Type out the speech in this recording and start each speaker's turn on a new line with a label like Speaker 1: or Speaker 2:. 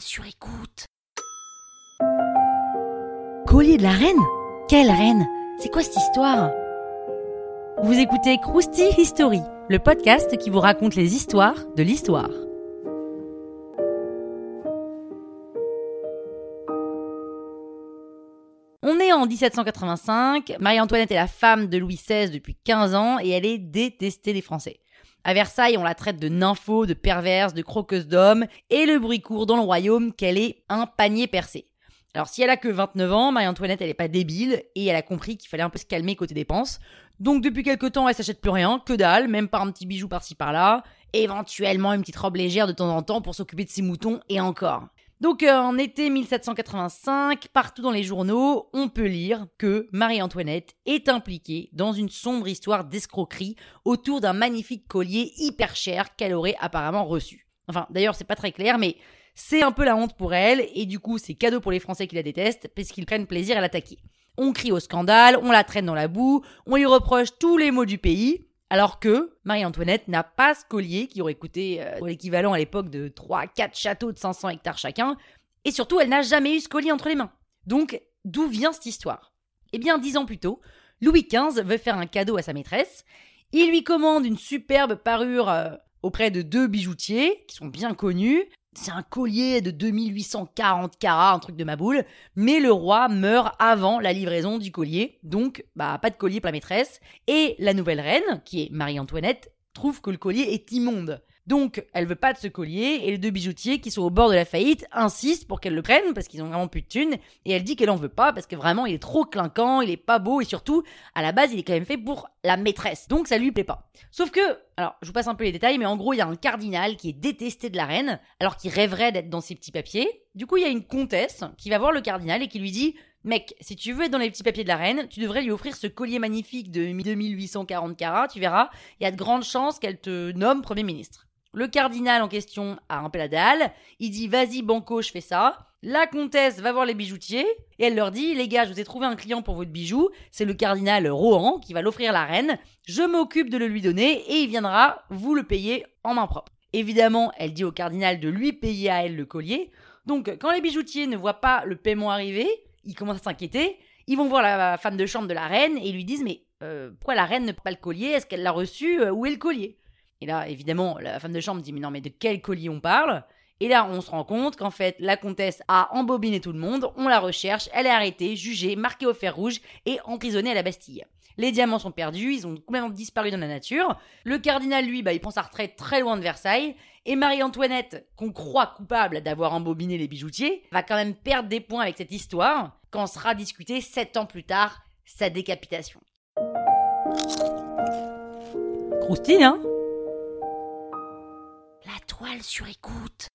Speaker 1: sur écoute.
Speaker 2: Collier de la reine? Quelle reine? C'est quoi cette histoire? Vous écoutez Krusty History, le podcast qui vous raconte les histoires de l'histoire. On est en 1785, Marie-Antoinette est la femme de Louis XVI depuis 15 ans et elle est détestée des Français. À Versailles, on la traite de nympho, de perverse, de croqueuse d'hommes, et le bruit court dans le royaume qu'elle est un panier percé. Alors si elle a que 29 ans, Marie-Antoinette elle est pas débile, et elle a compris qu'il fallait un peu se calmer côté dépenses. Donc depuis quelques temps, elle s'achète plus rien, que dalle, même pas un petit bijou par-ci par-là, éventuellement une petite robe légère de temps en temps pour s'occuper de ses moutons, et encore. Donc euh, en été 1785, partout dans les journaux, on peut lire que Marie-Antoinette est impliquée dans une sombre histoire d'escroquerie autour d'un magnifique collier hyper cher qu'elle aurait apparemment reçu. Enfin, d'ailleurs, c'est pas très clair, mais c'est un peu la honte pour elle, et du coup, c'est cadeau pour les Français qui la détestent, parce qu'ils prennent plaisir à l'attaquer. On crie au scandale, on la traîne dans la boue, on lui reproche tous les maux du pays, alors que Marie-Antoinette n'a pas ce collier qui aurait coûté euh, l'équivalent à l'époque de 3-4 châteaux de 500 hectares chacun. Et surtout, elle n'a jamais eu ce collier entre les mains. Donc, d'où vient cette histoire? Eh bien, dix ans plus tôt, Louis XV veut faire un cadeau à sa maîtresse. Il lui commande une superbe parure euh, auprès de deux bijoutiers qui sont bien connus. C'est un collier de 2840 carats, un truc de ma boule. Mais le roi meurt avant la livraison du collier. Donc, bah, pas de collier pour la maîtresse. Et la nouvelle reine, qui est Marie-Antoinette, trouve que le collier est immonde. Donc, elle veut pas de ce collier, et les deux bijoutiers qui sont au bord de la faillite insistent pour qu'elle le prenne parce qu'ils ont vraiment plus de thunes, et elle dit qu'elle en veut pas parce que vraiment il est trop clinquant, il est pas beau, et surtout, à la base, il est quand même fait pour la maîtresse, donc ça lui plaît pas. Sauf que, alors, je vous passe un peu les détails, mais en gros, il y a un cardinal qui est détesté de la reine, alors qu'il rêverait d'être dans ses petits papiers. Du coup, il y a une comtesse qui va voir le cardinal et qui lui dit Mec, si tu veux être dans les petits papiers de la reine, tu devrais lui offrir ce collier magnifique de 2840 carats, tu verras, il y a de grandes chances qu'elle te nomme Premier ministre. Le cardinal en question a un peu la dalle, il dit vas-y banco, je fais ça. La comtesse va voir les bijoutiers et elle leur dit les gars, je vous ai trouvé un client pour votre bijou, c'est le cardinal Rohan qui va l'offrir à la reine. Je m'occupe de le lui donner et il viendra vous le payer en main propre. Évidemment, elle dit au cardinal de lui payer à elle le collier. Donc quand les bijoutiers ne voient pas le paiement arriver, ils commencent à s'inquiéter. Ils vont voir la femme de chambre de la reine et ils lui disent mais euh, pourquoi la reine ne pas le collier? Est-ce qu'elle l'a reçu? Où est le collier? Et là, évidemment, la femme de chambre dit Mais non, mais de quel collier on parle? Et là, on se rend compte qu'en fait, la comtesse a embobiné tout le monde, on la recherche, elle est arrêtée, jugée, marquée au fer rouge et emprisonnée à la Bastille. Les diamants sont perdus, ils ont complètement disparu dans la nature. Le cardinal, lui, bah, il prend sa retraite très loin de Versailles. Et Marie-Antoinette, qu'on croit coupable d'avoir embobiné les bijoutiers, va quand même perdre des points avec cette histoire quand sera discutée sept ans plus tard sa décapitation. Croustille, hein?
Speaker 1: Sur écoute.